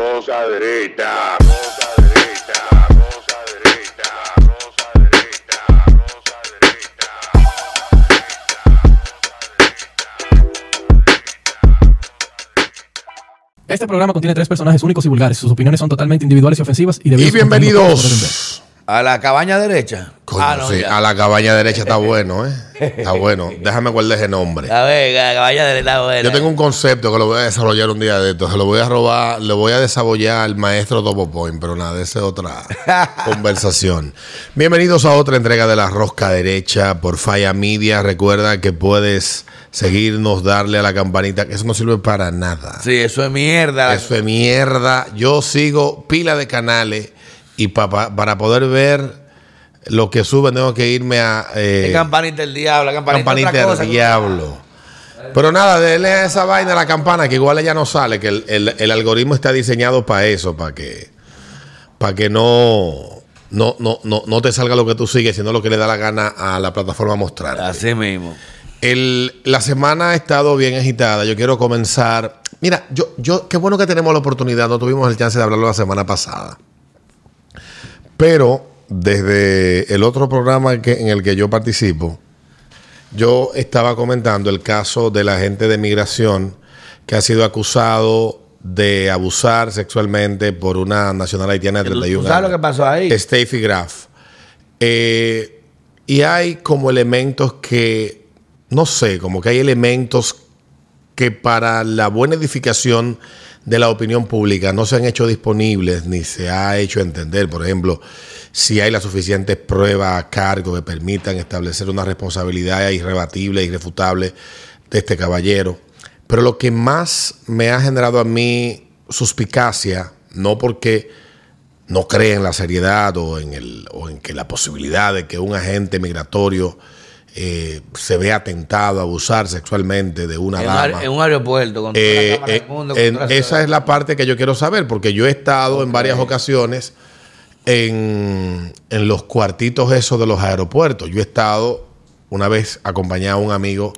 rosa derecha, rosa derecha, rosa derecha, rosa derecha, rosa Este programa contiene tres personajes únicos y vulgares. Sus opiniones son totalmente individuales y ofensivas y Y debido a su contenido poco bienvenidos A la cabaña derecha. Coño, ah, no, sí, ya. a la cabaña derecha está bueno, ¿eh? Está bueno. Déjame guardar ese nombre. A ver, la cabaña derecha está buena. Yo tengo un concepto que lo voy a desarrollar un día de esto. Se lo voy a robar, le voy a desabollar al maestro Topo Point, pero nada, esa es otra conversación. Bienvenidos a otra entrega de La Rosca Derecha por Falla Media. Recuerda que puedes seguirnos, darle a la campanita, que eso no sirve para nada. Sí, eso es mierda. Eso es mierda. Yo sigo pila de canales y pa- pa- para poder ver lo que suben tengo que irme a eh, campanita del diablo, campanita, campanita otra cosa del que- diablo. Pero nada, denle a esa vaina a la campana que igual ella no sale, que el, el- el algoritmo está diseñado para eso, para que, para que no, no, no, no, no te salga lo que tú sigues, sino lo que le da la gana a la plataforma mostrar. Así mismo. El- la semana ha estado bien agitada. Yo quiero comenzar. Mira, yo, yo, qué bueno que tenemos la oportunidad. No tuvimos el chance de hablarlo la semana pasada. Pero desde el otro programa que, en el que yo participo, yo estaba comentando el caso de la agente de migración que ha sido acusado de abusar sexualmente por una nacional haitiana de ¿Tú- tú 31 sabes años. lo que pasó ahí? Steffi Graf. Eh, y hay como elementos que, no sé, como que hay elementos que para la buena edificación de la opinión pública no se han hecho disponibles ni se ha hecho entender. Por ejemplo, si hay las suficientes pruebas a cargo que permitan establecer una responsabilidad irrebatible irrefutable de este caballero. Pero lo que más me ha generado a mí suspicacia, no porque no cree en la seriedad o en, el, o en que la posibilidad de que un agente migratorio eh, se vea tentado a abusar sexualmente de una En, dama. en un aeropuerto con toda la Eh, eh, del mundo, con en- toda la esa es la parte que yo quiero saber, porque yo he estado en varias ocasiones en, en los cuartitos esos de los aeropuertos. Yo he estado una vez acompañado a un amigo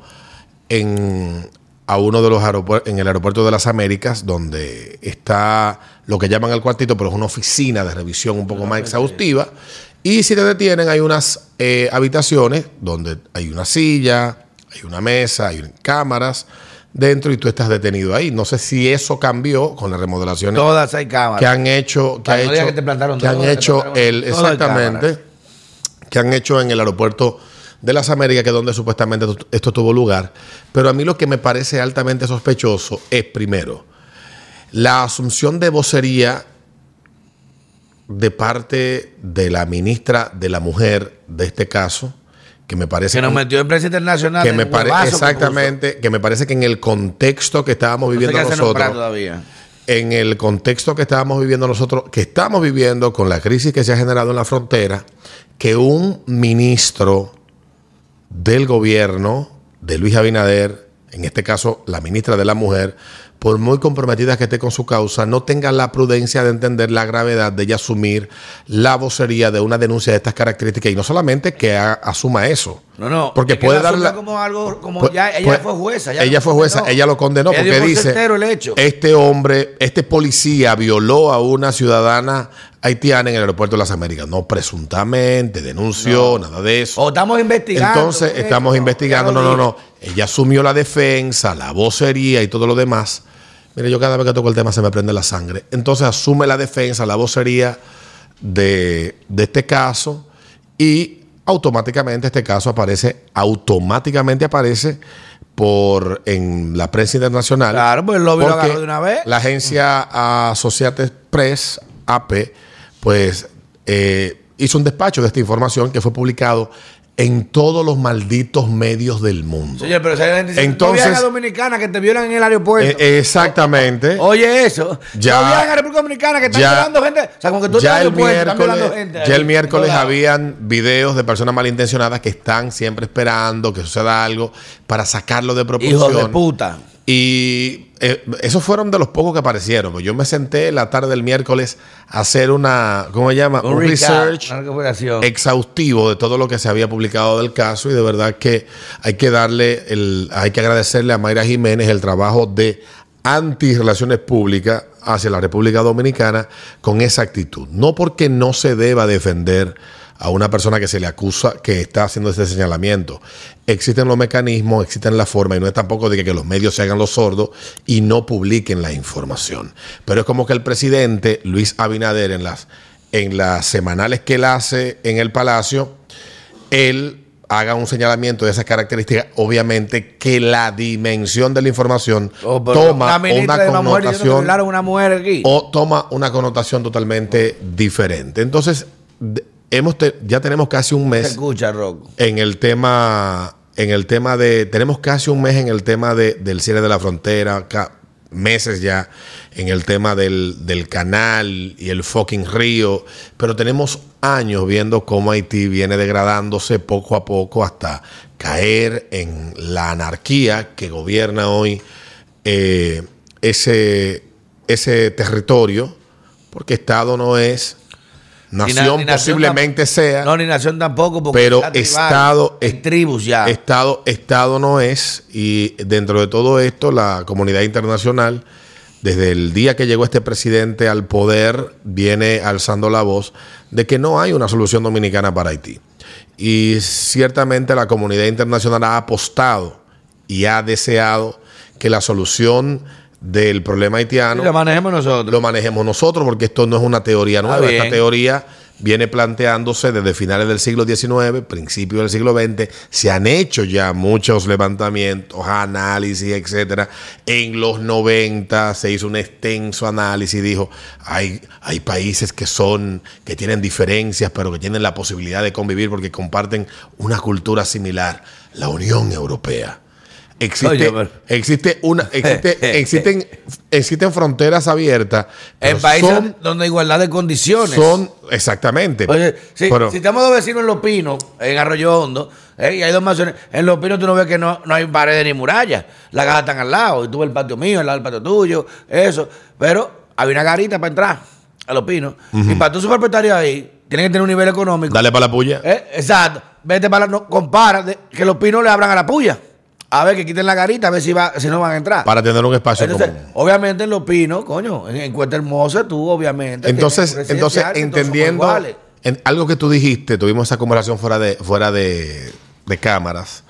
en, a uno de los aeropuertos, en el aeropuerto de las Américas, donde está lo que llaman el cuartito, pero es una oficina de revisión un poco más exhaustiva. Y si te detienen, hay unas eh, habitaciones donde hay una silla, hay una mesa, hay cámaras dentro y tú estás detenido ahí. No sé si eso cambió con las remodelaciones Todas hay cámaras. que han hecho, que, Para ha no diga hecho, que te plantaron que han te hecho el, exactamente, que han hecho en el aeropuerto de las Américas, que es donde supuestamente esto tuvo lugar. Pero a mí lo que me parece altamente sospechoso es, primero, la asunción de vocería de parte de la ministra de la mujer de este caso, que me parece que nos metió en prensa internacional. que me parece que exactamente, que me parece que en el contexto que estábamos. No viviendo nosotros, todavía. en el contexto que estábamos viviendo nosotros, que estamos viviendo con la crisis que se ha generado en la frontera, que un ministro del gobierno de Luis Abinader, en este caso la ministra de la Mujer, por muy comprometida que esté con su causa, no tenga la prudencia de entender la gravedad de ella asumir la vocería de una denuncia de estas características y no solamente que asuma eso. No, no. Porque puede darle- como algo, como Pues- ya, ella pues, fue jueza. ya ella fue jueza, condenó. ella lo condenó Ella porque dice, certero el hecho. este hombre, este policía violó a una ciudadana haitiana en el aeropuerto de las Américas. No presuntamente, denunció, nada de eso. O estamos investigando. Entonces estamos investigando, no, no, no. Ella asumió la defensa, la vocería y todo lo demás. Mire, yo cada vez que toco el tema se me prende la sangre. Entonces asume la defensa, la vocería de, de este caso y automáticamente este caso aparece, automáticamente aparece por en la prensa internacional. Claro, pues el lobby lo agarró de una vez. La agencia Associated Press, AP, pues eh, hizo un despacho de esta información que fue publicado en todos los malditos medios del mundo. Señor, pero gente dice, Entonces- no viajan a Dominicana que te violan en el aeropuerto. Eh, exactamente. Oye, eso. Ya- no viajan a República Dominicana que están ya- violando gente. O sea, como que tú ya el aeropuerto, están miércoles, gente. ya ahí, el miércoles habían videos de personas malintencionadas que están siempre esperando que suceda algo para sacarlo de proporción. Hijos de puta. Y eh, esos fueron de los pocos que aparecieron. Yo me senté la tarde del miércoles a hacer una, ¿cómo se llama? Un, research una exhaustivo de todo lo que se había publicado del caso y de verdad que hay que darle, el, hay que agradecerle a Mayra Jiménez el trabajo de anti relaciones públicas hacia la República Dominicana con esa actitud. No porque no se deba defender a una persona que se le acusa que está haciendo ese señalamiento. Existen los mecanismos, existen las formas, y no es tampoco de que, que los medios se hagan los sordos y no publiquen la información. Pero es como que el presidente Luis Abinader en las, en las semanales que él hace en el Palacio, él haga un señalamiento de esas características, obviamente que la dimensión de la información Oh, toma la una la connotación violaron a una mujer aquí. o toma una connotación totalmente diferente. Entonces, hemos te- ya tenemos casi un mes escucha, en el tema, en el tema de, tenemos casi un mes en el tema de, del cierre de la frontera, meses ya en el tema del, del canal y el fucking río, pero tenemos años viendo cómo Haití viene degradándose poco a poco hasta caer en la anarquía que gobierna hoy eh, ese, ese territorio, porque Estado no es, Ni na- nación ni posiblemente sea. No, ni nación tampoco. Porque Pero está. Estado es- tribus ya. Estado, Estado no es, y dentro de todo esto, la comunidad internacional, desde el día que llegó este presidente al poder, viene alzando la voz de que no hay una solución dominicana para Haití. Y ciertamente la comunidad internacional ha apostado y ha deseado que la solución del problema haitiano Y lo manejemos nosotros. lo manejemos nosotros, porque esto no es una teoría nueva. Esta teoría viene planteándose desde finales del siglo XIX, principios del siglo XX. Se han hecho ya muchos levantamientos, análisis, etcétera. En los 90 se hizo un extenso análisis y dijo: hay, hay países que son, que tienen diferencias, pero que tienen la posibilidad de convivir porque comparten una cultura similar. La Unión Europea. Existe, Oye, existe una, existe, existen, existen fronteras abiertas. En países son, donde hay igualdad de condiciones. son exactamente. Oye, si, Pero- si estamos dos vecinos en Los Pinos, en Arroyo Hondo, eh, y hay dos mansiones, en Los Pinos tú no ves que no, no hay paredes ni murallas. Las cajas están al lado, y tú ves el patio mío, al lado del patio tuyo, eso. Pero hay una garita para entrar a Los Pinos. Y para tú ser propietario ahí, tienes que tener un nivel económico. Dale para la puya. Eh, exacto. Vete para la, no, compara, de- que Los Pinos le abran a la puya. A ver, que quiten la garita, a ver si, va, si no van a entrar. Para tener un espacio Entonces, común. obviamente en Los Pinos, coño, en, en Hermosa, tú obviamente. Entonces, entonces entendiendo en algo que tú dijiste, tuvimos esa conversación fuera de, fuera de, de cámaras,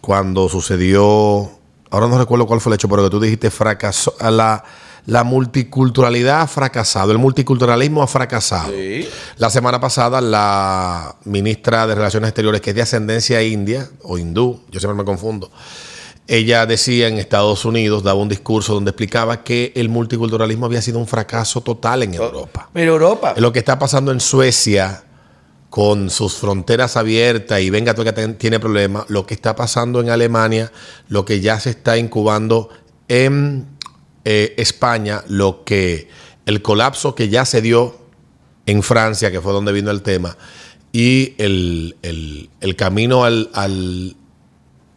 cuando sucedió, ahora no recuerdo cuál fue el hecho, pero que tú dijiste fracasó, a la, la multiculturalidad ha fracasado, el multiculturalismo ha fracasado. Sí. La semana pasada, la ministra de Relaciones Exteriores, que es de ascendencia india o hindú, yo siempre me confundo, ella decía en Estados Unidos, daba un discurso donde explicaba que el multiculturalismo había sido un fracaso total en Europa. Pero Europa. Lo que está pasando en Suecia con sus fronteras abiertas y venga tú que tiene problemas, lo que está pasando en Alemania, lo que ya se está incubando en eh, España, lo que el colapso que ya se dio en Francia, que fue donde vino el tema, y el, el- camino al, al-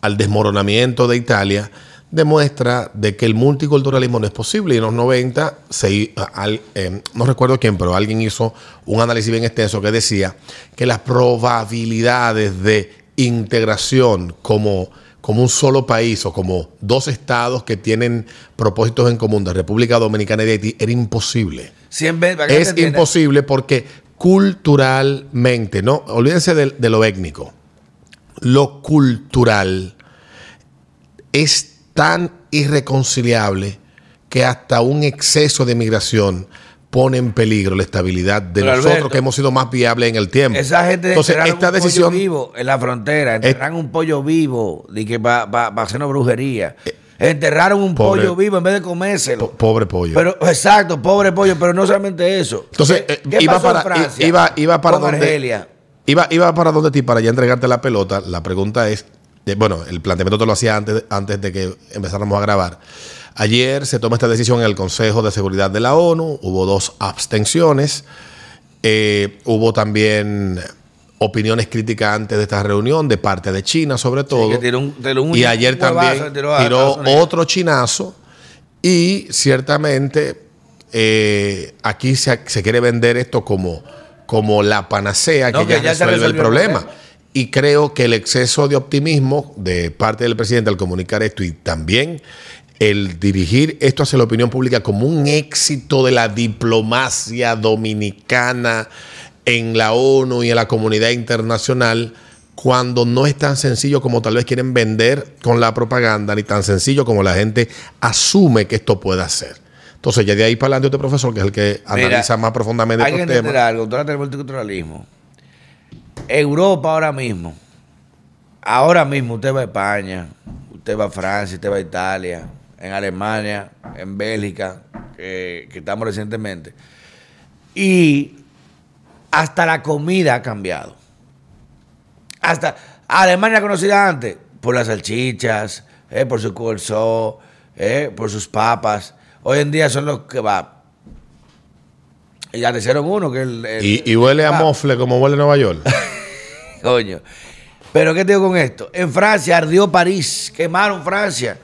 al desmoronamiento de Italia demuestra de que el multiculturalismo no es posible. Y en los 90, se, al- eh, no recuerdo quién, pero alguien hizo un análisis bien extenso que decía que las probabilidades de integración como, como un solo país o como dos estados que tienen propósitos en común de República Dominicana y de Haití era imposible. Es imposible porque culturalmente, no, olvídense de, de lo étnico, lo cultural es tan irreconciliable que hasta un exceso de migración pone en peligro la estabilidad de Pero, nosotros Alberto, que hemos sido más viables en el tiempo. Esa gente Entonces, esta un decisión pollo vivo en la frontera, enterraron un pollo vivo de que para pa, pa hacernos brujería. Enterraron un Pobre- pollo vivo en vez de comérselo. po- pobre pollo. Pero, exacto, pobre pollo, pero no solamente eso. Entonces, ¿Qué- eh, qué iba pasó en para- Francia iba- iba para donde- Argelia? Iba, iba para donde ti, para ya entregarte la pelota. La pregunta es, de- bueno, el planteamiento te lo hacía antes, antes de que empezáramos a grabar. Ayer se toma esta decisión en el Consejo de Seguridad de la ONU, hubo dos abstenciones, Eh, hubo también opiniones críticas antes de esta reunión de parte de China sobre todo. que tiró un- tiró un- y ayer también tiró otro chinazo y ciertamente eh, aquí se, se quiere vender esto como, como la panacea No, que, que ya, resuelve el resolvió el problema. problema. Y creo que el exceso de optimismo de parte del presidente al comunicar esto y también el dirigir esto hacia la opinión pública como un éxito de la diplomacia dominicana en la ONU y en la comunidad internacional, cuando no es tan sencillo como tal vez quieren vender con la propaganda, ni tan sencillo como la gente asume que esto pueda ser. Entonces, ya de ahí para adelante, este profesor, que es el que Mira, analiza más profundamente Hay que estos entender temas. algo, hablas del multiculturalismo. Europa ahora mismo, ahora mismo usted va a España, usted va a Francia, usted va a Italia, en Alemania, en Bélgica, que, que estamos recientemente. Y hasta la comida ha cambiado. Hasta Alemania conocida antes por las salchichas, eh, por su corsó, eh, por sus papas. Hoy en día son los que va. Y ya te hicieron uno que el, el- Y, y huele a mofle como huele Nueva York. Coño. Pero ¿qué te digo con esto? En Francia ardió París, quemaron Francia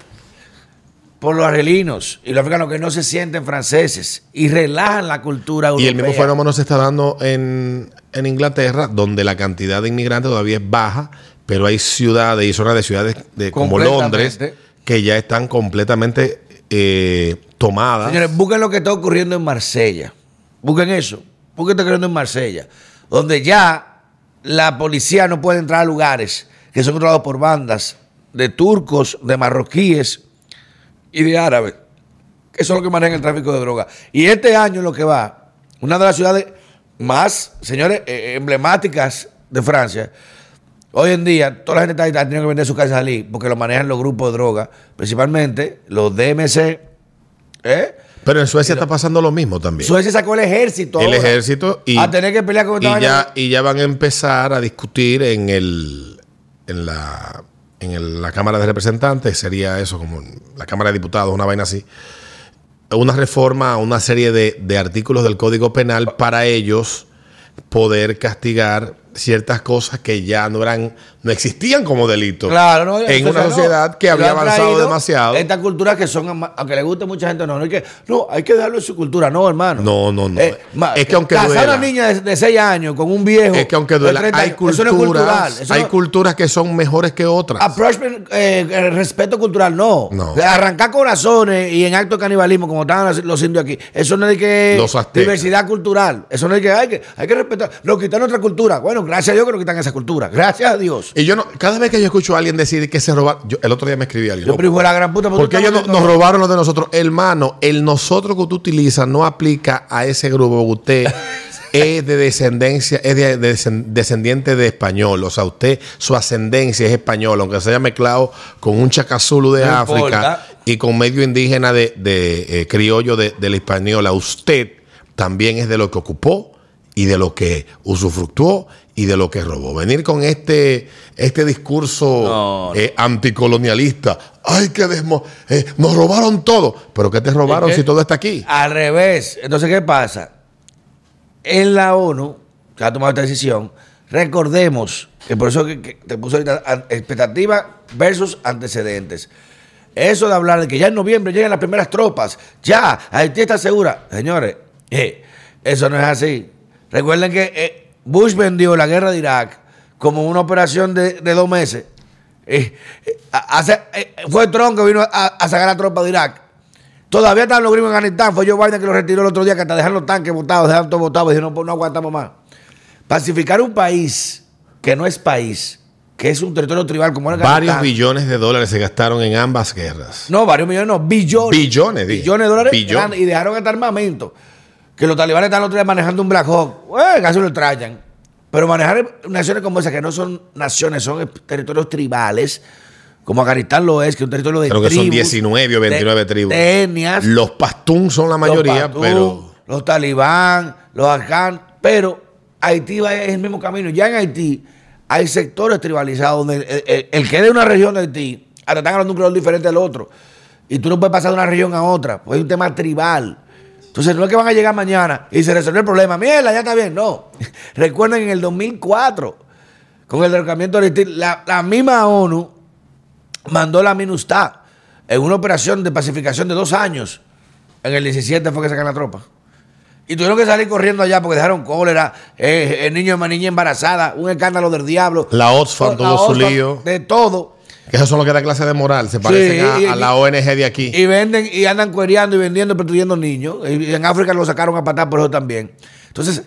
por los argelinos y los africanos que no se sienten franceses y relajan la cultura Y europea. el mismo fenómeno se está dando en, en Inglaterra, donde la cantidad de inmigrantes todavía es baja, pero hay ciudades y zonas de ciudades de, como. Londres que ya están completamente eh, tomadas. Señores, busquen lo que está ocurriendo en Marsella. Busquen eso. Busquen lo que está ocurriendo en Marsella. Donde ya la policía no puede entrar a lugares que son controlados por bandas de turcos, de marroquíes y de árabes. Que son los que manejan el tráfico de droga. Y este año lo que va, una de las ciudades más, señores, eh, emblemáticas de Francia. Hoy en día, toda la gente está, teniendo que vender su casa salir porque lo manejan los grupos de droga, principalmente los DMC. ¿eh? Pero en Suecia está pasando lo mismo también. Suecia sacó el ejército. el ahora ejército y, a tener que pelear con y ya, y ya van a empezar a discutir en el en la en el- la Cámara de Representantes, sería eso, como la Cámara de Diputados, una vaina así, una reforma una serie de, de artículos del Código Penal para ellos poder castigar ciertas cosas que ya no eran, no existían como delito. Claro, no, en una no. sociedad que había avanzado demasiado. Estas culturas que son, aunque le guste a mucha gente, no, no hay que, no, hay que darlo en su cultura, no, hermano. Eh, No, no, no. Es que aunque casar a duela. una niña de, 6 años con un viejo. Es que aunque de duela, 30 hay años, eso no es cultural. culturas, eso hay culturas que son mejores que otras. Approachment, eh, eh, respeto cultural, no. No. Arrancar corazones y en acto de canibalismo, como estaban los- indios aquí. Eso no es de que. Los diversidad cultural. Eso no es de que hay, que hay que respetar. Nos quitan nuestra cultura. Bueno, gracias a Dios que nos quitan esa cultura. Gracias a Dios. Y yo no, cada vez que yo escucho a alguien decir que se robaron, yo- el otro día me escribí alguien. Yo, pero la gran puta. ¿por porque ellos no- nos robaron los de nosotros. Hermano, el nosotros que tú utilizas no aplica a ese grupo. Usted es de descendencia, es de, de descend- descendiente de español. O sea, usted, su ascendencia es española, aunque se haya mezclado con un chacazulu de No África importa. y con medio indígena de, de, eh, criollo de, de la española. Usted también es de lo que ocupó y de lo que usufructuó y de lo que robó. Venir con este, este discurso No, no. eh, anticolonialista. Ay, que desmo eh, nos robaron todo. ¿Pero qué te robaron si todo está aquí? Al revés. Entonces, ¿qué pasa? En la ONU, que ha tomado esta decisión, recordemos que por eso que, que te puso ahorita expectativa versus antecedentes. Eso de hablar de que ya en noviembre llegan las primeras tropas, ya, Haití está segura. Señores, eh, eso no es así. Recuerden que eh, Bush vendió la guerra de Irak como una operación de, de dos meses. Eh, eh, hace- eh, fue Trump que vino a, a sacar la tropa de Irak. Todavía están los gringos en Afganistán. Fue Joe Biden que lo retiró el otro día, que hasta dejaron los tanques botados, dejaron todo botado y dijeron, no, no aguantamos más. Pacificar un país que no es país, que es un territorio tribal como era Varios billones de dólares se gastaron en ambas guerras. No, varios millones, no, billones. Billones. Billones de dólares. Billones. Y dejaron este armamento. Que los talibanes están los días manejando un Black Hawk. Bueno, casi lo trayan. Pero manejar naciones como esas, que no son naciones, son territorios tribales, como Afganistán lo es, que es un territorio de Creo que son tribus, 19 o 29 de- tribus. De etnias. Los pastún son la mayoría, los pero Los talibán, los afgan, pero Haití va es el mismo camino. Ya en Haití hay sectores tribalizados donde el, el- el que es de una región de Haití, hasta están hablando de un creador diferente al otro. Y tú no puedes pasar de una región a otra, pues es un tema tribal. Entonces no es que van a llegar mañana y se resuelve el problema. Mierda, ya está bien. No. Recuerden en el 2004, con el derrocamiento de la, la misma ONU mandó la MINUSTA en una operación de pacificación de dos años. En el 17 fue que sacan la tropa. Y tuvieron que salir corriendo allá porque dejaron cólera, eh, el niño de niña embarazada, un escándalo del diablo. La Oxfam tuvo su lío. De todo. Que eso son lo que da clase de moral. Se parecen Sí, a, y- a la ONG de aquí. Y venden y andan cuereando y vendiendo y prostituyendo niños. Y en África lo sacaron a patar por eso también. Entonces,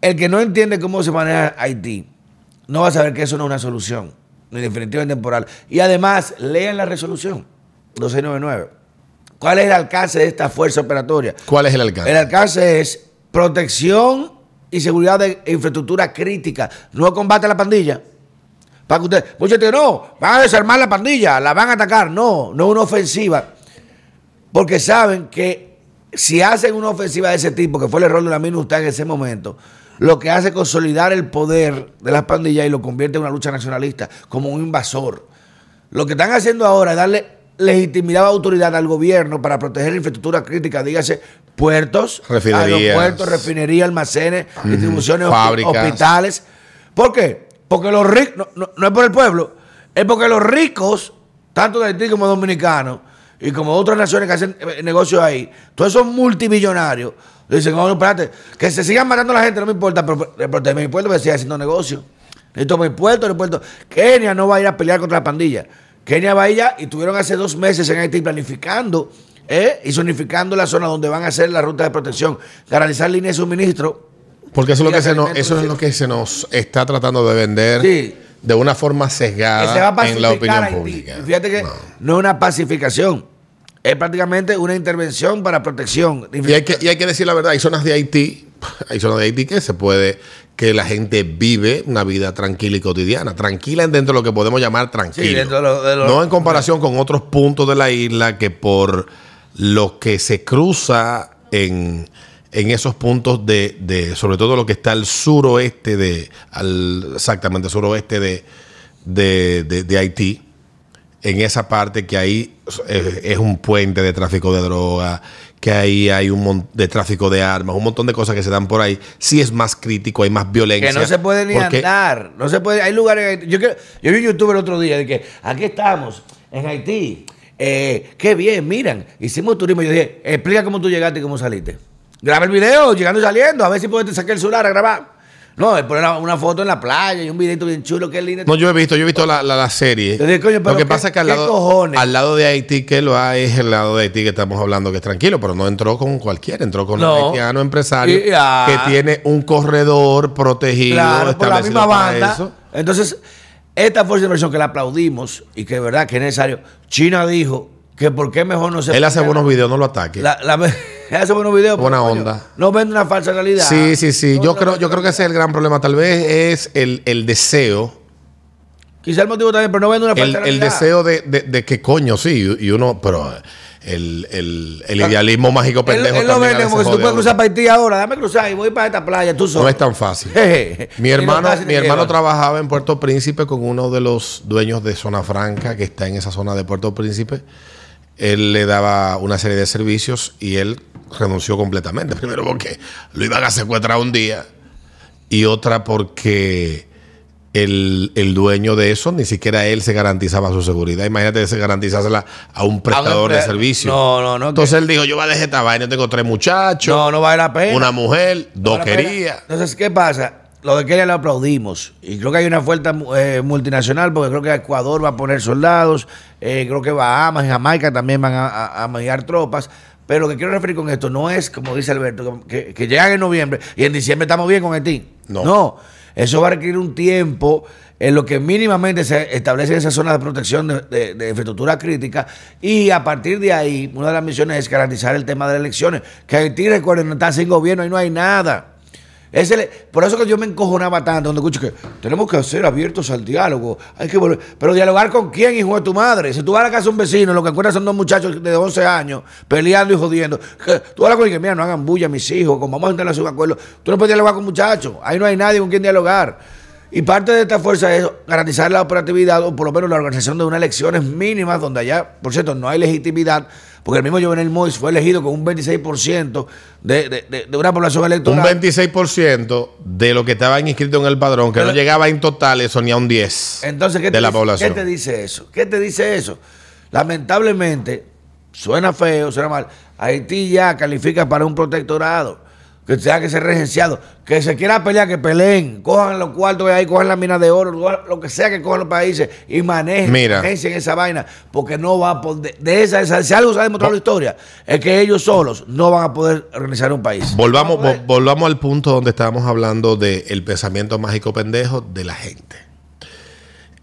el que no entiende cómo se maneja Haití, no va a saber que eso no es una solución, ni definitiva ni temporal. Y además, lean la resolución 2699. ¿Cuál es el alcance de esta fuerza operatoria? ¿Cuál es el alcance? El alcance es protección y seguridad de infraestructura crítica, no combate a la pandilla. Para que usted, muchos dicen, no, van a desarmar la pandilla, la van a atacar. No, no es una ofensiva. Porque saben que si hacen una ofensiva de ese tipo, que fue el error de la MINUSTA en ese momento, lo que hace es consolidar el poder de las pandillas y lo convierte en una lucha nacionalista, como un invasor. Lo que están haciendo ahora es darle legitimidad o autoridad al gobierno para proteger la infraestructura crítica, dígase puertos, Refinerías. aeropuertos, refinerías, almacenes, distribuciones, Fábricas. hospitales. ¿Por qué? Porque los ricos, no, no- es por el pueblo, es porque los ricos, tanto de Haití como dominicanos, y como otras naciones que hacen eh, negocios ahí, todos esos multimillonarios, dicen, no, no, espérate, que se sigan matando a la gente, no me importa, pero pero protege mi puerto, porque siga haciendo negocio. Necesito mi puerto, mi puerto. Kenia no va a ir a pelear contra la pandilla. Kenia va a ir y estuvieron hace dos meses en Haití planificando ¿eh? y zonificando la zona donde van a hacer la ruta de protección, garantizar líneas de suministro. Porque eso es, lo que se nos, eso es lo que se nos está tratando de vender Sí. de una forma sesgada en la opinión pública. Fíjate que no. es una pacificación, es prácticamente una intervención para protección. Y hay, que, y hay que decir la verdad, hay zonas de Haití, hay zonas de Haití que se puede, que la gente vive una vida tranquila y cotidiana, tranquila dentro de lo que podemos llamar tranquilo. Sí, dentro de lo- de lo- no en comparación con otros puntos de la isla que por lo que se cruza en, en esos puntos de, de, sobre todo lo que está al suroeste de, al, exactamente, suroeste de, de, de- de Haití, en esa parte que ahí eh, es un puente de tráfico de droga, que ahí hay un montón de tráfico de armas, un montón de cosas que se dan por ahí, sí es más crítico, hay más violencia. Que no se puede ni porque- andar. No se puede. Hay lugares. Yo, quiero- yo vi un youtuber el otro día de que aquí estamos, en Haití. Eh, qué bien, miran. Hicimos turismo. Yo dije, explica cómo tú llegaste y cómo saliste. Graba el video, llegando y saliendo. A ver si puedes sacar el celular a grabar. No, es poner una, una foto en la playa y un videito bien chulo, qué lindo. No, yo he visto, yo he visto la, la- la serie. Dije, coño, lo que pasa es que al lado, cojones. al lado de Haití, que lo hay, es el lado de Haití que estamos hablando que es tranquilo, pero no entró con cualquiera, entró con No. un haitiano empresario Y- ah. que tiene un corredor protegido, Claro, por la misma banda. eso. Entonces, esta fuerza de inversión que la aplaudimos y que de verdad que es necesario, China dijo que por qué mejor no se Él hace buenos videos, no lo ataque. La, la- él hace buenos videos. Buena pero, coño, onda. No vende una falsa realidad. Sí, sí, sí. No Yo creo, yo creo que ese es el gran problema. Tal vez es el, el deseo, Quizá el motivo también, pero no vende una falsa el, el realidad. deseo de, de, de que coño, sí, y uno, pero el, el, el idealismo mágico Él, pendejo. él lo también vende como si tú puedes cruzar para Haití ahora, dame cruzar y voy para esta playa, tú solo. No es tan fácil. Mi hermano, mi hermano trabajaba en Puerto Príncipe con uno de los dueños de Zona Franca, que está en esa zona de Puerto Príncipe. Él le daba una serie de servicios y él renunció completamente. Primero porque lo iban a secuestrar un día y otra porque el, el dueño de eso ni siquiera él se garantizaba su seguridad. Imagínate se garantizársela a un prestador de servicio. No, no, no. Entonces él dijo, yo voy a dejar esta vaina, tengo tres muchachos, no, no vale la pena. una mujer, No dos vale. Entonces, ¿qué pasa? Lo de Kenia lo aplaudimos. Y creo que hay una fuerza eh, multinacional, porque creo que Ecuador va a poner soldados, eh, creo que Bahamas y Jamaica también van a, a, tropas. Pero lo que quiero referir con esto no es, como dice Alberto, que, que llegan en noviembre y en diciembre estamos bien con Haití. No. No, eso va a requerir un tiempo en lo que mínimamente se establece esa zona de protección de, de- de infraestructura crítica y a partir de ahí, una de las misiones es garantizar el tema de las elecciones. Que Haití, recuerden, está sin gobierno y no hay nada. Es el- por eso que yo me encojonaba tanto cuando escucho que tenemos que ser abiertos al diálogo. Hay que volver. Pero dialogar con quién, hijo de tu madre. Si tú vas a la casa de un vecino, lo que encuentras son dos muchachos de 11 años peleando y jodiendo. que Tú hablas con el que, mira, no hagan bulla mis hijos, como vamos a entrar a un acuerdo. Tú no puedes dialogar con muchachos. Ahí no hay nadie con quien dialogar. Y parte de esta fuerza es garantizar la operatividad o por lo menos la organización de unas elecciones mínimas donde allá, por cierto, no hay legitimidad, porque el mismo Jovenel Mois fue elegido con un 26% de, de, una población Un electoral. 26% de lo que estaban inscritos en el padrón, que Pero- no llegaba en total, eso ni a un 10% Entonces, ¿qué te, de la dice, población. ¿qué te dice eso? ¿Qué te dice eso? Lamentablemente, suena feo, suena mal. Haití ya califica para un protectorado. Que tenga que ser regenciado, que se quiera pelear, que peleen, cojan los cuartos de ahí, cojan las minas de oro, lo que sea que cojan los países y manejen, Mira. esa vaina, porque no va a poder, de esa, esa- si algo se ha demostrado la historia, es que ellos solos no van a poder organizar un país. Volvamos, vo- volvamos al punto donde estábamos hablando del pensamiento mágico pendejo de la gente.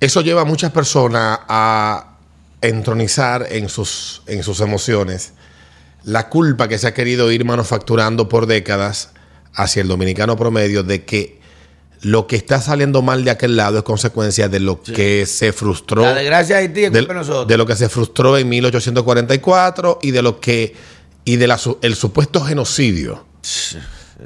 Eso lleva a muchas personas a entronizar en sus, en sus emociones la culpa que se ha querido ir manufacturando por décadas hacia el dominicano promedio de que lo que está saliendo mal de aquel lado es consecuencia de lo que se frustró La desgracia de Haití es de, culpa de nosotros. de lo que se frustró en 1844 y de lo que y de la su- el supuesto genocidio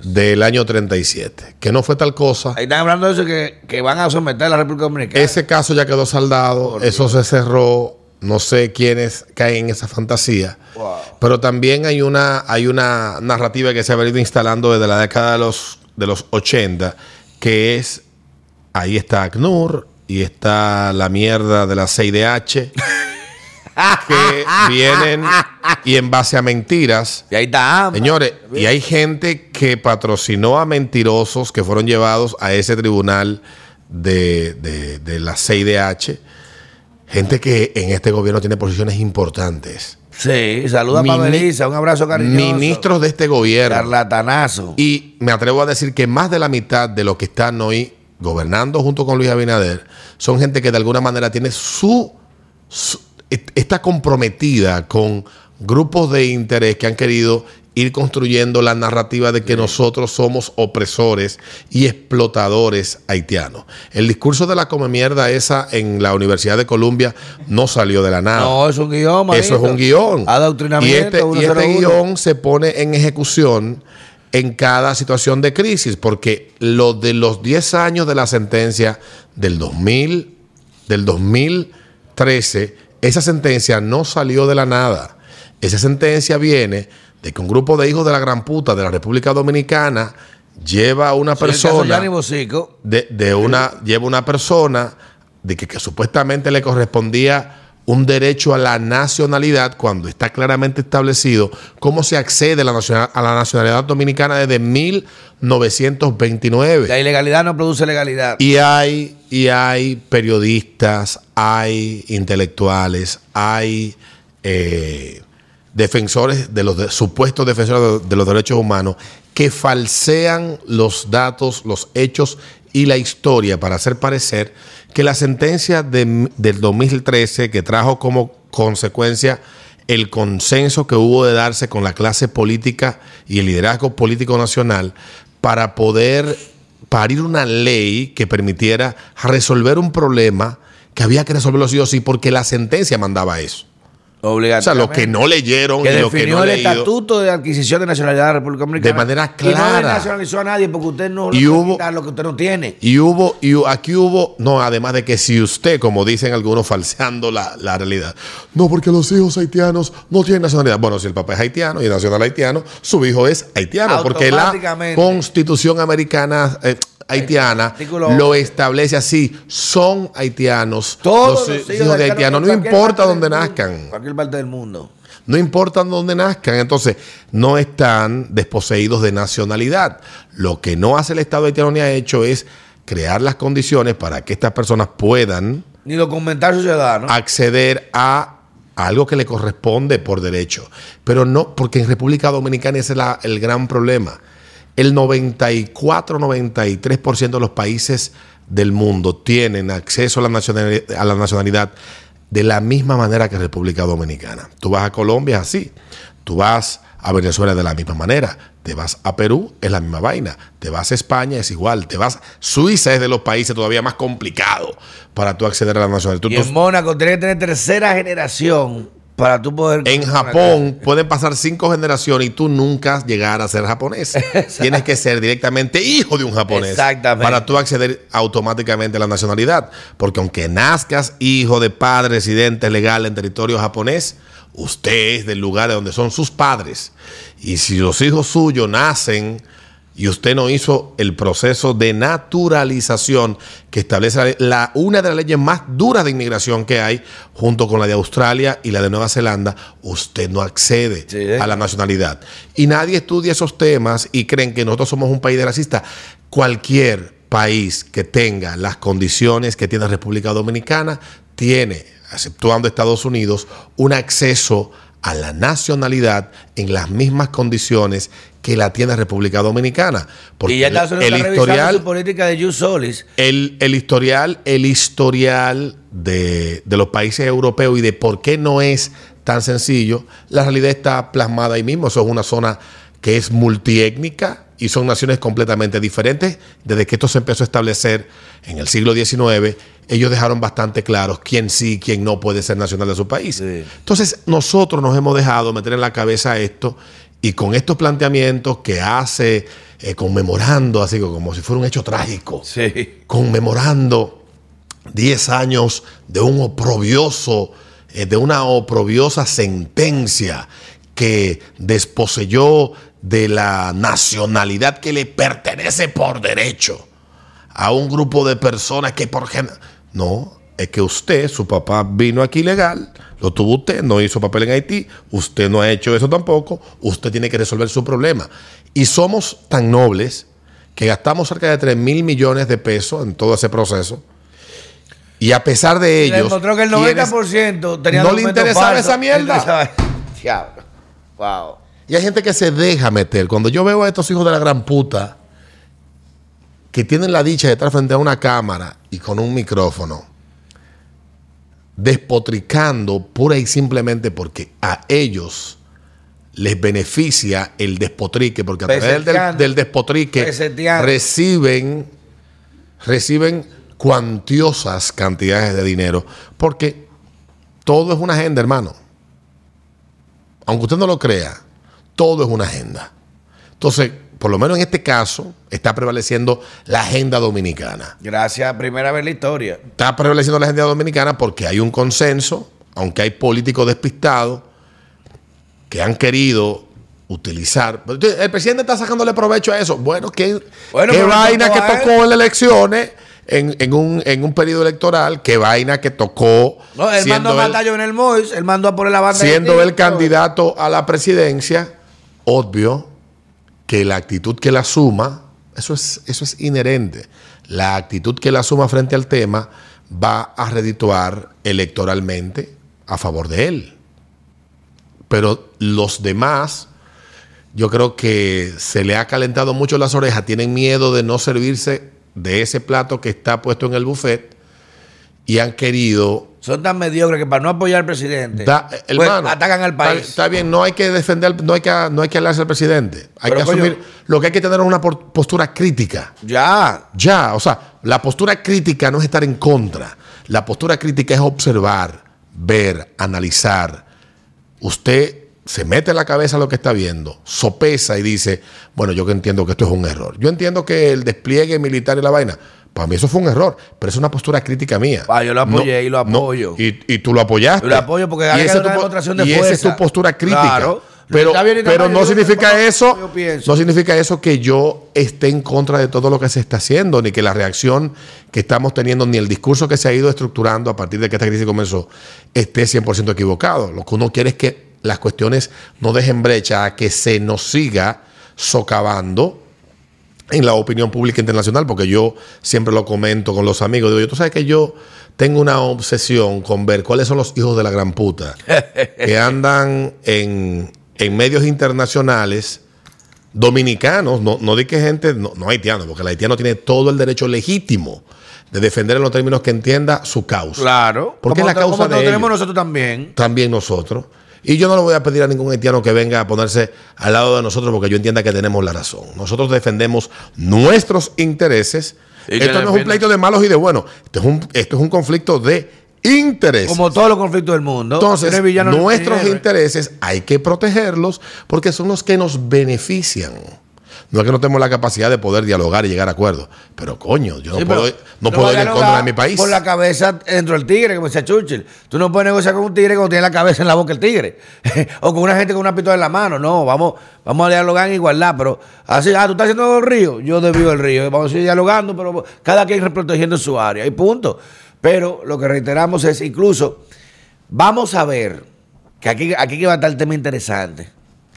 del año 37, que no fue tal cosa. Ahí están hablando de eso que, que van a someter a la República Dominicana. Ese caso ya quedó saldado, eso se cerró, no sé quiénes caen en esa fantasía. Wow. Pero también hay una, hay una narrativa que se ha venido instalando desde la década de los, de los 80, que es, ahí está ACNUR y está la mierda de la 6DH, que vienen y en base a mentiras. Y ahí está. Señores, y hay gente que patrocinó a mentirosos que fueron llevados a ese tribunal de, de, de la 6DH. Gente que en este gobierno tiene posiciones importantes. Sí, saluda a Pabeliza, un abrazo cariñoso. Ministros de este gobierno. Charlatanazo. Y me atrevo a decir que más de la mitad de los que están hoy gobernando junto con Luis Abinader son gente que de alguna manera tiene su, su- est- está comprometida con grupos de interés que han querido ir construyendo la narrativa de que nosotros somos opresores y explotadores haitianos. El discurso de la come mierda esa en la Universidad de Columbia no salió de la nada. No, es un guion, Eso es un guion. Adoctrinamiento. Y este, y este 101. guion se pone en ejecución en cada situación de crisis, porque lo de los 10 años de la sentencia del 2000, del 2013, esa sentencia no salió de la nada. Esa sentencia viene de que un grupo de hijos de la gran puta de la República Dominicana lleva a una Sí, persona de, de una, lleva una persona de que, que supuestamente le correspondía un derecho a la nacionalidad cuando está claramente establecido cómo se accede a la, nacional- a la nacionalidad dominicana desde 1929. La ilegalidad no produce legalidad. Y hay, y hay periodistas, hay intelectuales, hay eh, defensores de los supuestos defensores de, de los derechos humanos que falsean los datos, los hechos y la historia para hacer parecer que la sentencia de- del 2013 que trajo como consecuencia el consenso que hubo de darse con la clase política y el liderazgo político nacional para poder parir una ley que permitiera resolver un problema que había que resolverlo sí o sí porque la sentencia mandaba eso. O sea, Obligatoriamente. los que no leyeron que y los que no el leído. estatuto de adquisición de nacionalidad de la República Dominicana. De manera Y no clara. nacionalizó a nadie porque usted no Y hubo- lo que usted no tiene. Y hubo, y aquí hubo, no, además de que si usted, como dicen algunos, falseando la, la realidad, no, porque los hijos haitianos no tienen nacionalidad. Bueno, si el papá es haitiano y nacional haitiano, su hijo es haitiano, porque la constitución americana eh, haitiana lo 11. establece así: son haitianos, Todos los los hijos de haitianos, no importa dónde nazcan. Cualquier parte del mundo. No importa dónde nazcan, entonces no están desposeídos de nacionalidad. Lo que no hace el Estado haitiano ni ha hecho es crear las condiciones para que estas personas puedan Ni documentar su ciudadano. acceder a algo que le corresponde por derecho. Pero no, porque en República Dominicana ese es la- el gran problema. El 94-93% de los países del mundo tienen acceso a la, nacionalidad, a la nacionalidad de la misma manera que República Dominicana. Tú vas a Colombia es así. Tú vas a Venezuela de la misma manera. Te vas a Perú, es la misma vaina. Te vas a España, es igual. Te vas. Suiza es de los países todavía más complicado para tú acceder a la nacionalidad. Tú- y tú- en Mónaco tiene que tener tercera generación para tú poder. en Japón pueden pasar cinco generaciones y tú nunca llegar a ser japonés. Tienes que ser directamente hijo de un japonés Exactamente. para tú acceder automáticamente a la nacionalidad. Porque aunque nazcas hijo de padre residente legal en territorio japonés, usted es del lugar de donde son sus padres. Y si los hijos suyos nacen y usted no hizo el proceso de naturalización que establece la, una de las leyes más duras de inmigración que hay, junto con la de Australia y la de Nueva Zelanda, usted no accede Sí, ¿eh? a la nacionalidad. Y nadie estudia esos temas y creen que nosotros somos un país de racista. Cualquier país que tenga las condiciones que tiene República Dominicana tiene, exceptuando Estados Unidos, un acceso a la nacionalidad en las mismas condiciones que la tiene República Dominicana. Porque y ya Unidos el está historial, su política de Jus Solis. el, el historial, el historial de, de los países europeos y de por qué no es tan sencillo, la realidad está plasmada ahí mismo. Eso es una zona que es multiétnica y son naciones completamente diferentes. Desde que esto se empezó a establecer en el siglo XIX, ellos dejaron bastante claros quién sí y quién no puede ser nacional de su país. Sí. Entonces, nosotros nos hemos dejado meter en la cabeza esto y con estos planteamientos que hace eh, conmemorando, así como si fuera un hecho trágico Sí. conmemorando 10 años de un oprobioso, eh, de una oprobiosa sentencia que desposeyó de la nacionalidad que le pertenece por derecho a un grupo de personas que por gen- no es que usted, su papá vino aquí legal, lo tuvo usted, no hizo papel en Haití, usted no ha hecho eso tampoco, usted tiene que resolver su problema. Y somos tan nobles que gastamos cerca de 3 mil millones de pesos en todo ese proceso. Y a pesar de ellos, encontró que el quienes- 90% tenía no le interesaba esa mierda. Diablo. Wow. Y hay gente que se deja meter. Cuando yo veo a estos hijos de la gran puta que tienen la dicha de estar frente a una cámara y con un micrófono, despotricando pura y simplemente porque a ellos les beneficia el despotrique, porque a través del, despotrique reciben, reciben cuantiosas cantidades de dinero, porque todo es una agenda, hermano. Aunque usted no lo crea, todo es una agenda. Entonces, por lo menos en este caso, está prevaleciendo la agenda dominicana. Gracias, primera vez en la historia. Está prevaleciendo la agenda dominicana porque hay un consenso, aunque hay políticos despistados que han querido utilizar. El presidente está sacándole provecho a eso. Bueno, ¿qué, Bueno, qué vaina que tocó en las elecciones? En, en un, en un periodo electoral, qué vaina que tocó. No, él mandó a matar a Jovenel Mois, él mandó a poner la banda. siendo el candidato a la presidencia, obvio que la actitud que él asuma, eso es, eso es inherente, la actitud que él asuma frente al tema va a redituar electoralmente a favor de él. Pero los demás, yo creo que se le ha calentado mucho las orejas, tienen miedo de no servirse de ese plato que está puesto en el buffet y han querido Son tan mediocres que para no apoyar al presidente, Da- pues, atacan al país. Está, bien, no hay que defender, no hay que, no hay que hablarse al presidente. Hay Pero, que coño- asumir. Lo que hay que tener es una postura crítica. Ya. Ya, o sea, la postura crítica no es estar en contra. La postura crítica es observar, ver, analizar. Usted se mete en la cabeza lo que está viendo, sopesa y dice, bueno, yo que entiendo que esto es un error. Yo entiendo que el despliegue militar y la vaina, para mí eso fue un error, pero es una postura crítica mía. Ah, yo lo apoyé y lo no, apoyo. y, y tú lo apoyaste. Yo lo apoyo porque hay una demostración de y esa es fuerza. tu postura crítica. Claro. Pero, no significa eso, no significa eso que yo esté en contra de todo lo que se está haciendo, ni que la reacción que estamos teniendo, ni el discurso que se ha ido estructurando a partir de que esta crisis comenzó, esté 100% equivocado. Lo que uno quiere es que las cuestiones no dejen brecha a que se nos siga socavando en la opinión pública internacional, porque yo siempre lo comento con los amigos. Digo, yo, tú sabes que yo tengo una obsesión con ver cuáles son los hijos de la gran puta que andan en, en medios internacionales dominicanos, no, no di que gente, no, no haitianos, porque el haitiano tiene todo el derecho legítimo de defender en los términos que entienda su causa. Claro. Porque es la causa de lo tenemos ellos. nosotros también. También nosotros. Y yo no le voy a pedir a ningún haitiano que venga a ponerse al lado de nosotros porque yo entienda que tenemos la razón. Nosotros defendemos nuestros intereses. Esto no es un pleito de malos y de buenos. Esto es un, esto es un conflicto de intereses. Como todos los conflictos del mundo. Entonces, nuestros intereses hay que protegerlos porque son los que nos benefician. No es que no tenemos la capacidad de poder dialogar y llegar a acuerdos. Pero coño, yo no Sí, puedo, no puedo ir en contra de mi país. Por la cabeza dentro del tigre, como decía Churchill. Tú no puedes negociar con un tigre cuando tiene la cabeza en la boca el tigre. o con una gente con una pistola en la mano. No, vamos, vamos a dialogar en igualdad. Pero así, ah, tú estás haciendo el río. Yo desvío el río. Vamos a seguir dialogando, pero cada quien protegiendo su área. Y punto. Pero lo que reiteramos es incluso, vamos a ver, que aquí, aquí que va a estar el tema interesante.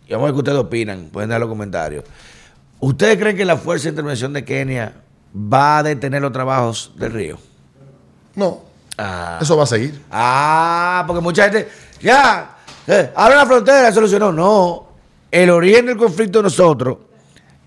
Y vamos a ver qué ustedes opinan. Pueden dar los comentarios. ¿Ustedes creen que la Fuerza de Intervención de Kenia va a detener los trabajos del río? No, Ah, eso va a seguir. Ah, porque mucha gente, ya, eh, ahora la frontera solucionó. No, el origen del conflicto de nosotros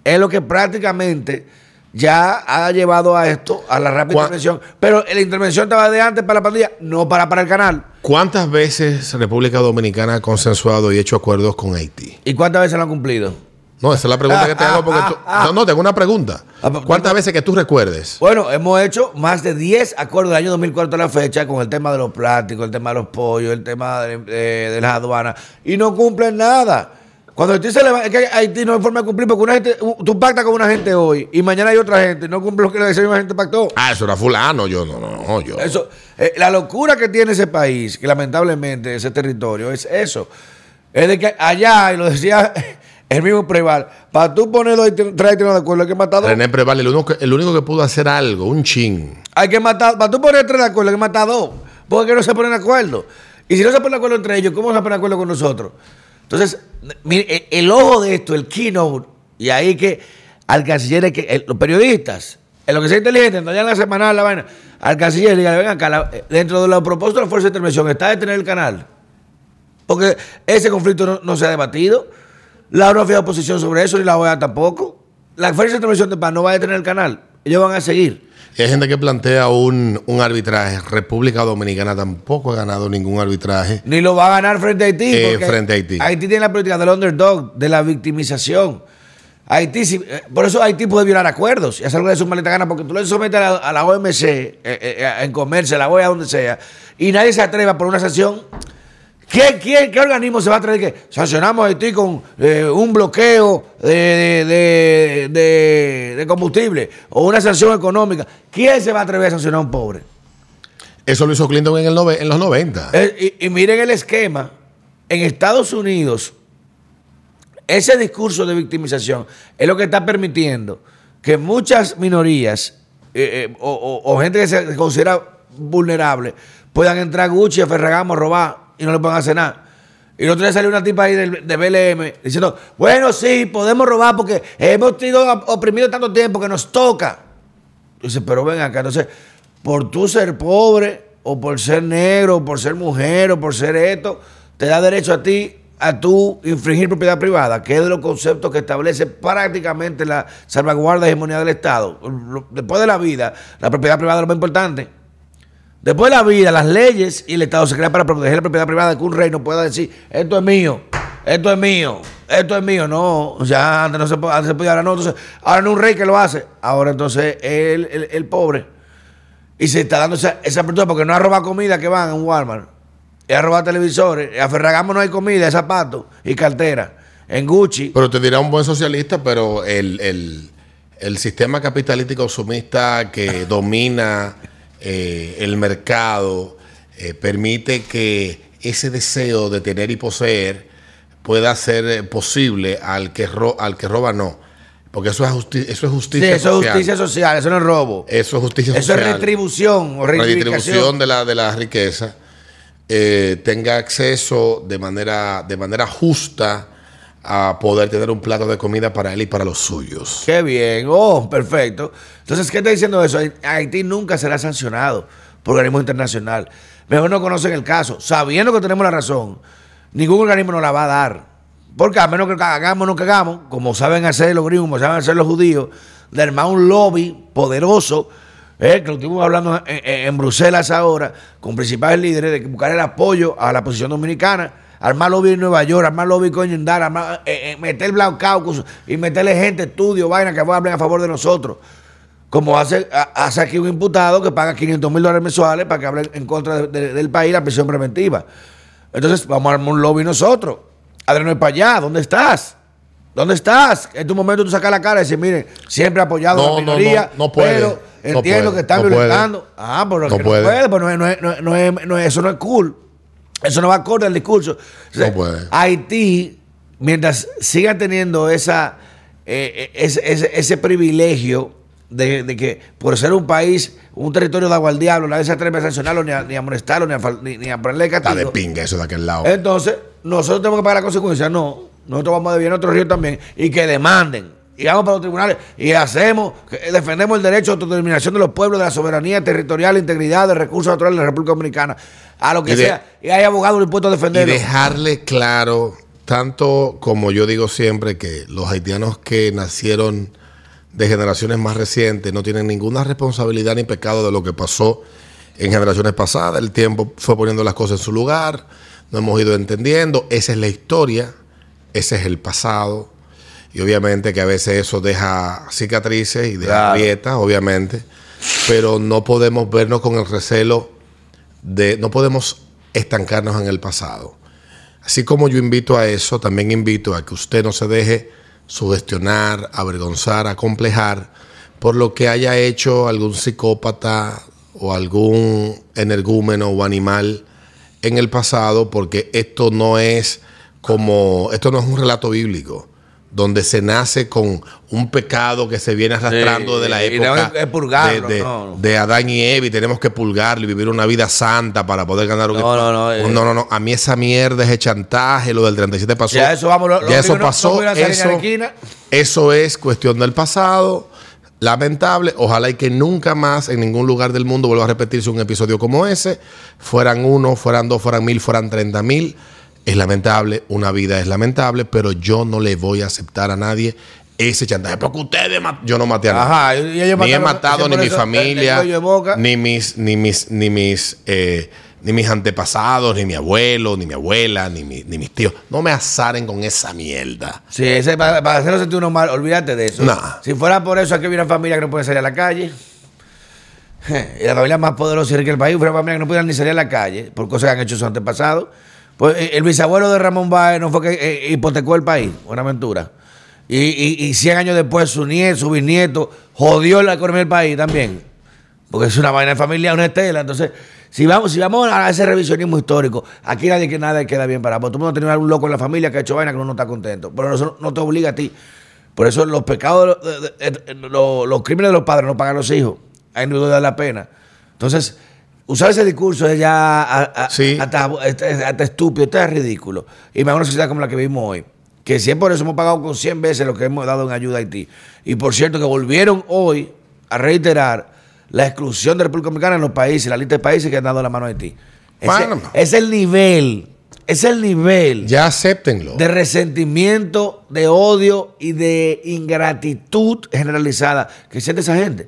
es lo que prácticamente ya ha llevado a esto, a la rápida intervención. Pero la intervención estaba de antes para la pandilla, no para, para el canal. ¿Cuántas veces República Dominicana ha consensuado y hecho acuerdos con Haití? ¿Y cuántas veces lo han cumplido? No, esa es la pregunta que te hago porque tú- No, no, tengo una pregunta. Ah, pues, ¿Cuántas veces que tú recuerdes? Bueno, hemos hecho más de 10 acuerdos del año 2004 a la fecha con el tema de los plásticos, el tema de los pollos, el tema de, de- de las aduanas y no cumplen nada. Cuando Haití se levanta, es que Haití no hay forma de cumplir porque una gente, tú pactas con una gente hoy y mañana hay otra gente no cumple lo que esa misma gente pactó. Ah, eso era fulano. Yo no, no, no, yo. Eso, eh, la locura que tiene ese país, que lamentablemente ese territorio, es eso. Es de que allá, y lo decía el mismo Preval, para tú poner dos y tre- tres de acuerdo, hay que matar dos. René Preval, el único, que, el único que pudo hacer algo, un chin. Hay que matar, para tú poner tres de acuerdo, hay que matar dos. Porque no se ponen de acuerdo. Y si no se ponen de acuerdo entre ellos, ¿cómo se ponen de acuerdo con nosotros? Entonces, mire, el, el ojo de esto, el keynote, y ahí que al canciller, que, el- los periodistas, en lo que sea inteligente, no en la semanal la vaina, al canciller, diga, venga acá, la- dentro de los propósitos de la Fuerza de Intervención, está detener el canal. Porque ese conflicto no, no se ha debatido. La ONU ha fijado posición sobre eso, ni la OEA tampoco. La Fuerza de Intervención de Paz no va a detener el canal. Ellos van a seguir. Y hay gente que plantea un, un arbitraje. República Dominicana tampoco ha ganado ningún arbitraje. Ni lo va a ganar frente a Haití. Eh, frente a Haití. Haití tiene la política del underdog, de la victimización. Haití, sí, eh, por eso Haití puede violar acuerdos y hacer algo de su maleta gana, porque tú le sometes a la, a la OMC, eh, eh, en comercio, a la OEA, donde sea, y nadie se atreva por una sanción. ¿Qué, quién- qué organismo se va a atrever que sancionamos a Haití con eh, un bloqueo de, de- de- de combustible o una sanción económica? ¿Quién se va a atrever a sancionar a un pobre? Eso lo hizo Clinton en, el nove- en los 90. Eh, y, y miren el esquema. En Estados Unidos, ese discurso de victimización es lo que está permitiendo que muchas minorías eh, eh, o, o- o gente que se considera vulnerable puedan entrar a Gucci, a Ferragamo, a robar y no le puedan hacer nada. Y el otro día salió una tipa ahí del- de, BLM diciendo, bueno, sí, podemos robar porque hemos sido oprimidos tanto tiempo que nos toca. Dice, pero ven acá, entonces, por tú ser pobre, o por ser negro, o por ser mujer, o por ser esto, te da derecho a ti a tú infringir propiedad privada, que es de los conceptos que establece prácticamente la salvaguarda y hegemonía del Estado. Después de la vida, la propiedad privada es lo más importante. Después de la vida, las leyes y el Estado se crean para proteger la propiedad privada, que un rey no pueda decir, esto es mío, esto es mío, esto es mío. No, sea, antes no se, antes se podía, ahora no. Entonces, ahora no un rey que lo hace, ahora entonces es el, el- pobre. Y se está dando esa, esa apertura porque no ha robado comida que van a un Walmart. Es a robar televisores. A Ferragamo no hay comida, zapatos y cartera. En Gucci. Pero te dirá un buen socialista, pero el, el- el sistema capitalístico sumista que domina eh, el mercado eh, permite que ese deseo de tener y poseer pueda ser eh, posible al que, ro- al que roba no. Porque eso es, justi- eso es Sí, justicia eso es social. justicia social, eso no es robo. Eso es justicia Eso social. es retribución o redistribución de la, de la riqueza eh, tenga acceso de manera, de manera justa a poder tener un plato de comida para él y para los suyos. Qué bien, oh, perfecto. Entonces, ¿qué está diciendo eso? Haití nunca será sancionado por organismo internacional. Mejor no conocen el caso, sabiendo que tenemos la razón. Ningún organismo nos la va a dar. Porque a menos que hagamos no que hagamos, como saben hacer los gringos, como saben hacer los judíos, de armar un lobby poderoso, eh, que lo estuvimos hablando en- en Bruselas ahora, con principales líderes, de buscar el apoyo a la posición dominicana, armar lobby en Nueva York, armar lobby en Dallas, armar, eh, eh, meter Black Caucus y meterle gente, estudio, vaina, que hablen a favor de nosotros. Como hace, a- hace aquí un imputado que paga 500 mil dólares mensuales para que hable en contra de- de- del país la prisión preventiva. Entonces, vamos a armar un lobby nosotros. Adriano, para allá, ¿dónde estás? ¿Dónde estás? En tu momento tú sacas la cara y dices, miren, siempre he apoyado a No, la no, minoría, no, no puede, pero entiendo puede, que están puede. violentando. Ah, pero No que puede. no puede, pues no es, no es- no es- no es- no es- eso no es cool. Eso no va acorde al discurso. O sea, No puede. Haití, mientras siga teniendo esa, eh, eh, ese, ese- ese privilegio de, de que por ser un país, un territorio de agua al diablo, nadie se atreve a sancionarlo, ni a, ni a molestarlo, ni a, ni, ni a ponerle Está de castigo. pinga eso de aquel lado. Entonces, nosotros tenemos que pagar las consecuencias. No, nosotros vamos a debir en otro río también y que demanden. Y vamos para los tribunales y hacemos, defendemos el derecho a autodeterminación de los pueblos, de la soberanía territorial, integridad de recursos naturales de la República Dominicana, a lo que Y de- sea. Y hay abogados dispuestos a y defenderlo. dejarle claro, tanto como yo digo siempre, que los haitianos que nacieron de generaciones más recientes no tienen ninguna responsabilidad ni pecado de lo que pasó en generaciones pasadas. El tiempo fue poniendo las cosas en su lugar, no hemos ido entendiendo. Esa es la historia, ese es el pasado. Y obviamente que a veces eso deja cicatrices y deja Claro. grietas, obviamente. Pero no podemos vernos con el recelo de. No podemos estancarnos en el pasado. Así como yo invito a eso, también invito a que usted no se deje sugestionar, avergonzar, acomplejar por lo que haya hecho algún psicópata o algún energúmeno o animal en el pasado, porque esto no es como, esto no es un relato bíblico, donde se nace con un pecado que se viene arrastrando Sí, de la y época que purgarlo, de, de- no. de Adán y Eva y tenemos que pulgarlo y vivir una vida santa para poder ganar un No, no, no, eh. no, no, no. A mí esa mierda, ese chantaje, lo del 37 pasó. Ya eso vamos, lo- lo ya eso pasó. eso, eso es cuestión del pasado. Lamentable. Ojalá y que nunca más en ningún lugar del mundo vuelva a repetirse un episodio como ese. Fueran uno, fueran dos, fueran mil, fueran treinta mil. Es lamentable, una vida es lamentable, pero yo no le voy a aceptar a nadie ese chantaje. Porque ustedes, yo no maté a nadie. Ajá, y ellos ni he matado ni mi el familia, ni mis, ni mis, ni mis, eh, ni mis antepasados, ni mi abuelo, ni mi abuela, ni, mi- ni mis tíos. No me azaren con esa mierda. Sí, ese, para, para hacerlo sentir uno mal, olvídate de eso. Nah. Si fuera por eso, aquí hubiera familia que no puede salir a la calle. Y la familia más poderosa y rica del país, hubiera familia que no pudieran ni salir a la calle por cosas que han hecho sus antepasados. Pues eh, el bisabuelo de Ramón Báez no fue que eh, hipotecó el país, Buenaventura. Y, y, y 100 años después, su nieto, su bisnieto, jodió la economía del país también. Porque es una vaina de familia, una estela. Entonces, si vamos, si vamos a ese revisionismo histórico, aquí nadie, que nada queda bien. Porque todo el mundo tiene algún loco en la familia que ha hecho vaina que uno no está contento. Pero eso no te obliga a ti. Por eso los pecados, de- de- de- los, los crímenes de los padres no pagan los hijos. Ahí no vale la pena. Entonces, usar ese discurso es ya a- a- Sí. hasta, hasta- hasta estúpido, esto es ridículo. Y más una sociedad como la que vivimos hoy. Que si es por eso hemos pagado con 100 veces lo que hemos dado en ayuda a Haití. Y por cierto, que volvieron hoy a reiterar la exclusión de la República Dominicana en los países, la lista de países que han dado la mano a Haití. Ese- es el nivel, es el nivel Ya acéptenlo. de resentimiento, de odio y de ingratitud generalizada que siente esa gente.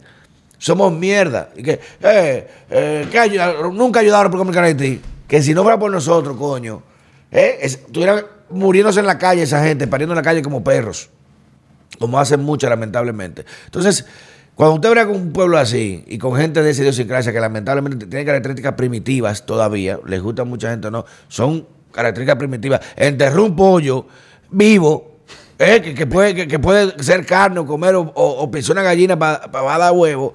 Somos mierda. Y que, eh, eh, que ayuda- nunca ha ayudado a la República Haití. Que si no fuera por nosotros, coño, eh, es- estuvieran muriéndose en la calle esa gente, pariendo en la calle como perros. Como hacen muchas, lamentablemente. Entonces, cuando usted ve con un pueblo así y con gente de esa idiosincrasia que lamentablemente tiene características primitivas todavía, les gusta a mucha gente o no, son características primitivas. Enterrar un pollo vivo, eh, que, puede, que, puede ser carne o comer o, o, una gallina para dar huevo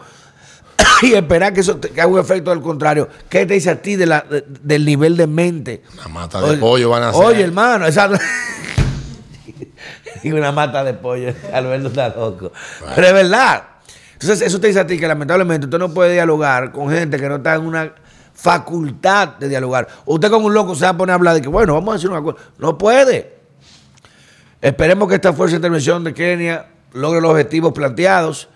y esperar que eso te- que haga un efecto del contrario. ¿Qué te dice a ti de la, de- del nivel de mente? Una mata de pollo van a hacer. Oye, hermano, esa... Digo, una mata de pollo. Alberto está loco. Pero es verdad. Entonces, eso te dice a ti que lamentablemente usted no puede dialogar con gente que no está en una facultad de dialogar. Usted con un loco se va a poner a hablar de que, bueno, vamos a hacer un acuerdo. No puede. Esperemos que esta fuerza de intervención de Kenia logre los objetivos planteados.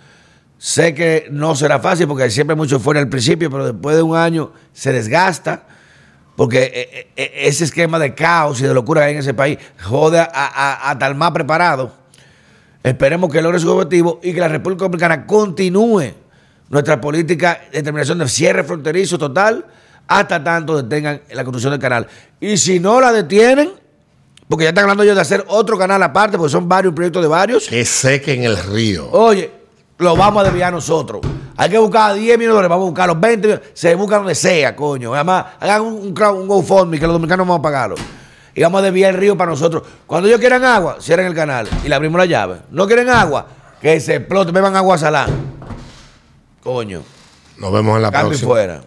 Sé que no será fácil porque hay siempre mucho fuera al principio, pero después de un año se desgasta. Porque eh, eh, ese esquema de caos y de locura que hay en ese país jode a, el más preparado. Esperemos que logre su objetivo y que la República Dominicana continúe nuestra política de determinación de cierre fronterizo total hasta tanto detengan la construcción del canal. Y si no la detienen, porque ya están hablando ellos de hacer otro canal aparte, porque son varios proyectos de varios, Que sequen el río. Oye, lo vamos a desviar nosotros. Hay que buscar 10 millones de dólares, vamos a buscar los 20 millones. Se busca donde sea, coño. Además, hagan un, un, un GoFundMe que los dominicanos vamos a pagarlo. y vamos a desviar el río para nosotros. Cuando ellos quieran agua, cierren el canal y le abrimos la llave. No quieren agua, que se explote, beban agua salada. Coño, Nos vemos en la cambio y próxima. fuera.